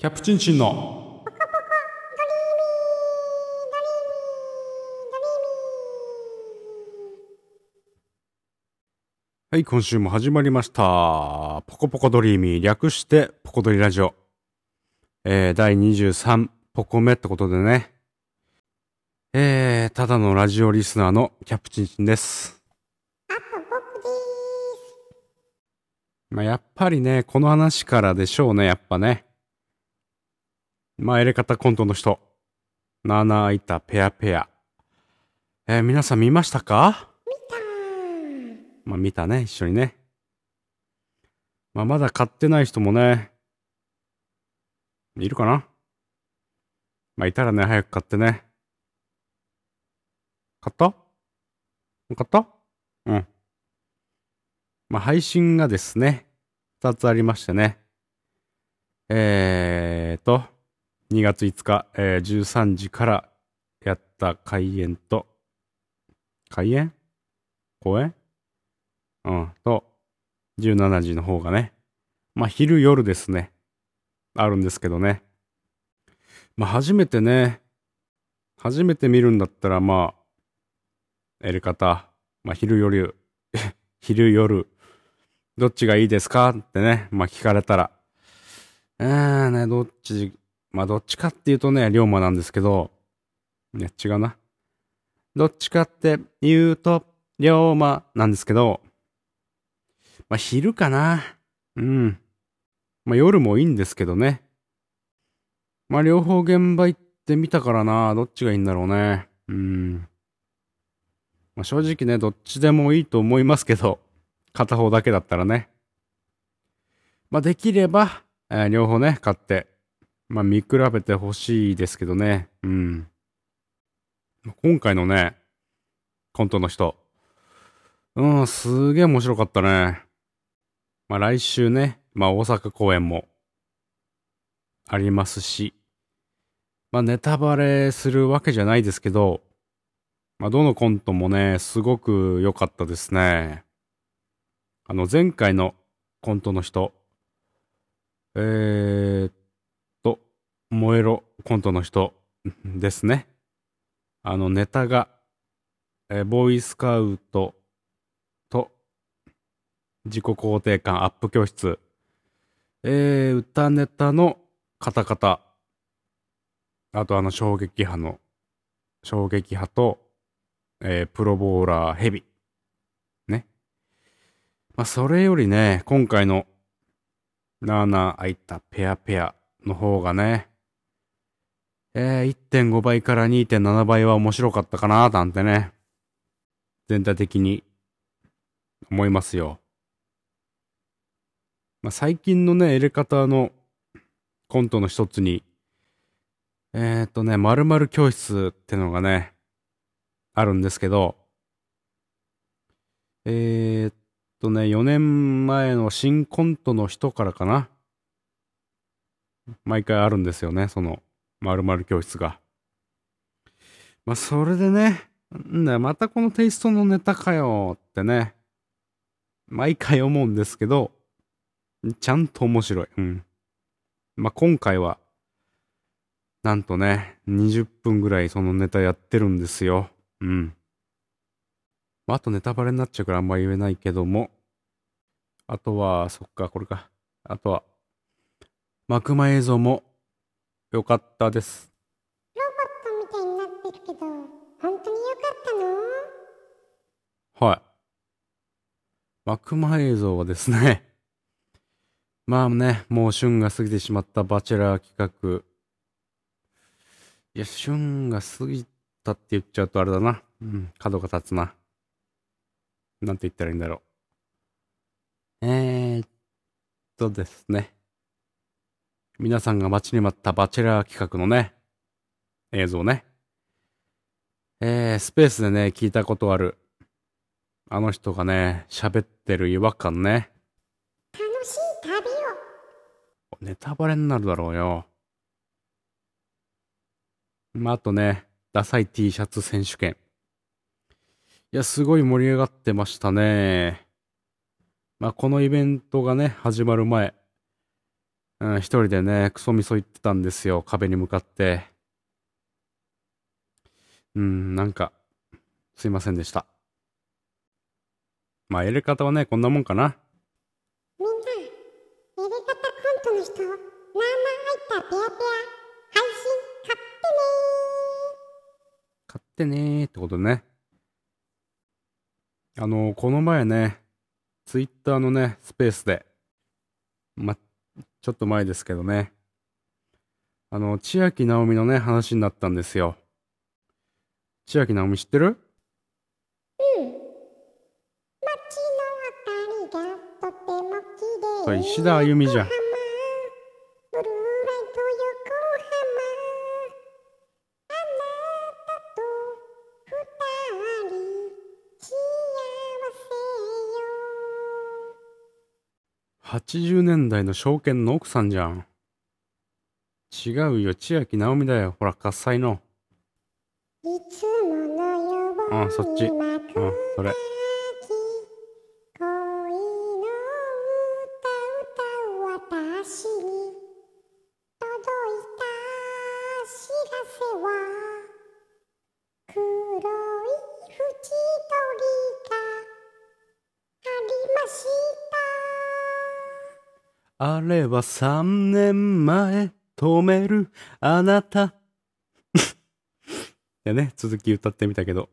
キャプチンチンのはい、今週も始まりました。ポコポコドリーミー、略してポコドリラジオ。えー、第23ポコ目ってことでね。えー、ただのラジオリスナーのキャプチンチンです。まあ、やっぱりね、この話からでしょうね、やっぱね。まあ、エレカタコントの人。ナーナーいたペアペア。えー皆さん見ましたか？まあ見たね、一緒にね。まあまだ買ってない人もね、いるかな？まあいたらね、早く買ってね。買った？買った？うん。まあ配信がですね、二つありましてね。えーと、2月5日、えー13時からやった開演と、開演？公演？うん。と、17時の方がね。まあ、昼夜ですね。あるんですけどね。まあ、初めてね、初めて見るんだったら、まあ、やり方、まあ、昼夜、昼夜、どっちがいいですか？ってね、まあ、聞かれたら、えーね、どっち、まあ、どっちかっていうとね、龍馬なんですけど、いや、違うな。どっちかって言うと、龍馬なんですけど、まあ、昼かな。うん。まあ、夜もいいんですけどね。まあ、両方現場行ってみたからな。どっちがいいんだろうね。うん。まあ、正直ね、どっちでもいいと思いますけど、片方だけだったらね。まあ、できれば、えー両方ね、買って、まあ、見比べてほしいですけどね。うん。今回のね、コントの人。うん、すげえ面白かったね。まあ来週ね、まあ大阪公演もありますし、まあネタバレするわけじゃないですけど、まあどのコントもね、すごく良かったですね。あの前回のコントの人、えー、燃えろコントの人ですね。あのネタが、えーボーイスカウトと自己肯定感アップ教室、えー、歌ネタのカタカタ、あとあの衝撃波の、衝撃波と、えープロボーラーヘビ。ね。まあ、それよりね、今回の、なあなあ開いたペアペアの方がね、えー、1.5倍から2.7倍は面白かったかななんてね、全体的に思いますよ。まあ、最近のね、エレカタのコントの一つに、えー、っとね、〇〇教室ってのがね、あるんですけど、えー、っとね、4年前の新コントの人からかな。毎回あるんですよね、その〇〇教室が。まあ、それでね、んだ、またこのテイストのネタかよってね、毎回思うんですけど、ちゃんと面白い。うん。まあ、今回は、なんとね、20分ぐらいそのネタやってるんですよ。うん。まあ、あとネタバレになっちゃうからあんま言えないけども、あとは、そっか、これか。あとは、幕間映像も良かったです。ロボットみたいになってるけど、本当に良かったの？はい。幕間映像はですね、まあね、もう旬が過ぎてしまったバチェラー企画。いや、旬が過ぎたって言っちゃうとあれだな。うん、角が立つな。なんて言ったらいいんだろう。えー、っとですね。皆さんが待ちに待ったバチェラー企画のね、映像ね。えー、スペースでね、聞いたことある。あの人がね、喋ってる違和感ね。楽しい旅をネタバレになるだろうよ。まあ、あとね、ダサい T シャツ選手権。いや、すごい盛り上がってましたね。まあ、このイベントがね、始まる前、うん、一人でね、クソみそ言ってたんですよ。壁に向かって。うん、なんか、すいませんでした。まあ、やり方はね、こんなもんかな。みんな、やり方コントの人、名前入ったペアペア、配信買ってね買ってねーってことでね。あの、この前ね、ツイッターのね、スペースで、ま、ちょっと前ですけどね、あの、千秋直美のね、話になったんですよ。千秋直美知ってる？うん。街の明かりがとても綺麗。石田あゆみじゃん80年代の証券の奥さんじゃん。違うよ、千秋直美だよ。ほら、喝采の。いつものようにあそっち幕開きうん、それ。あれは3年前、止めるあなた。でね、続き歌ってみたけど。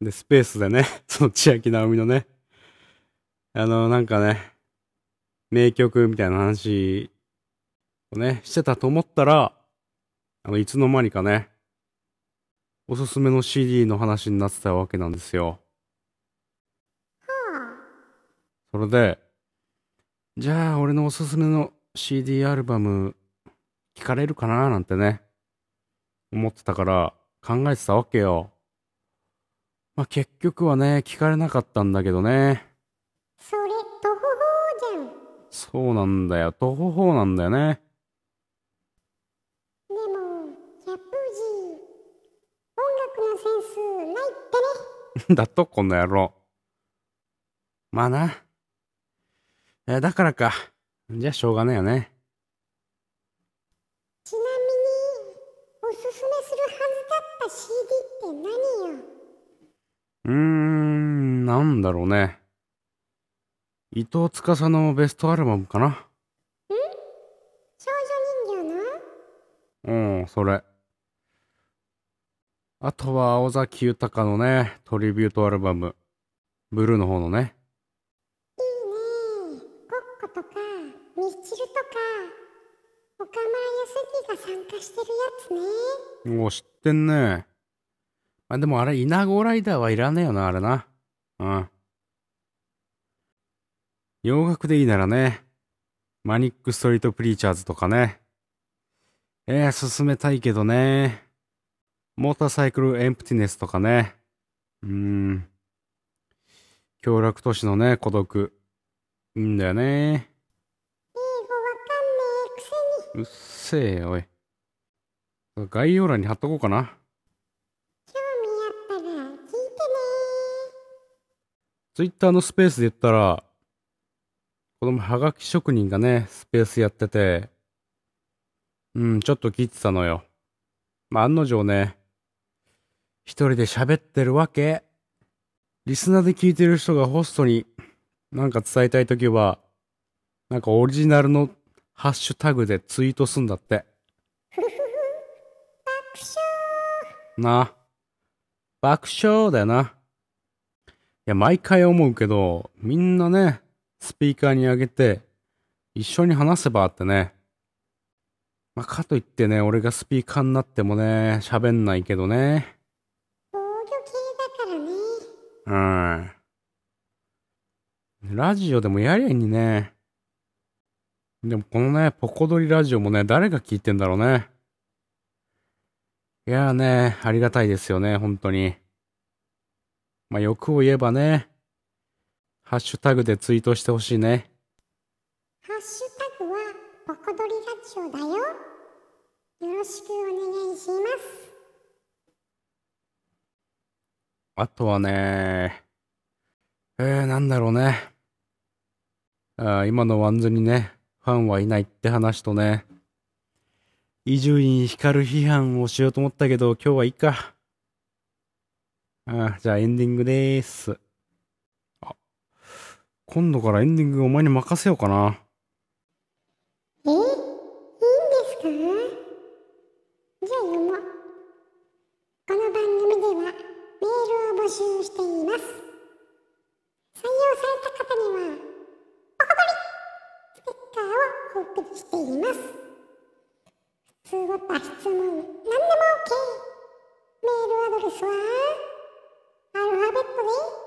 で、スペースでね、その千秋直美のね、あの、なんかね、名曲みたいな話をね、してたと思ったら、あの、いつの間にかね、おすすめの CD の話になってたわけなんですよ。それで、じゃあ、俺のおすすめの CD アルバム、聞かれるかななんてね、思ってたから、考えてたわけよ。まあ、結局はね、聞かれなかったんだけどね。それ徒歩法じゃんそうなんだよ。徒歩法なんだよね。でもキャップージー音楽のセンスないってね だと、この野郎。まあな。えだからか。じゃあ、しょうがねえよね。ちなみにおすすめするはずだった CD って何ようーん、なんだろうね。伊藤司のベストアルバムかな。少女人形の？うん、それ。あとは、尾崎豊のね、トリビュートアルバム。ブルーの方のね。いいねゴッコとかミスチルとか岡村康樹が参加してるやつねもう知ってんね。まあでもあれ、イナゴライダーはいらねえよな、あれな。うん。洋楽でいいならね、マニックストリートプリーチャーズとかね。えー、進めたいけどね。モーターサイクルエンプティネスとかね。うーん。協楽都市のね、孤独。いいんだよね。英語わかんねえくせにうっせえよ、おい。概要欄に貼っとこうかな。興味あったら聞いてねツイッターのスペースで言ったら、このはがき職人がね、スペースやってて、うん、ちょっと聞いてたのよ。まあ、案の定ね、一人で喋ってるわけ。リスナーで聞いてる人がホストになんか伝えたいときは、なんかオリジナルのハッシュタグでツイートすんだって。なあ。爆笑だよな。いや、毎回思うけど、みんなね、スピーカーに上げて、一緒に話せばってね。まあ、かといってね、俺がスピーカーになってもね、喋んないけどね。防御系だからねうん。ラジオでもやりゃいいにね。でもこのね、ポコドリラジオもね、誰が聞いてんだろうね。いやーね、ありがたいですよね、本当に。まあ、欲を言えばね、ハッシュタグでツイートしてほしいね。ハッシュタグはポコドリラジオだよよろしくお願いしますあとはね、えー、なんだろうね。あー今のワンズにね、ファンはいないって話とね、伊集院光批判をしようと思ったけど、今日はいいか。ああ、じゃあエンディングでーす。あ、今度からエンディングお前に任せようかな。えいいんですか？じゃあ読もう。この番組ではメールを募集しています。採用された方には、おこぼりステッカーをお送りしています。通ごた質問、何でも OK。メールアドレスは、アルファベットで、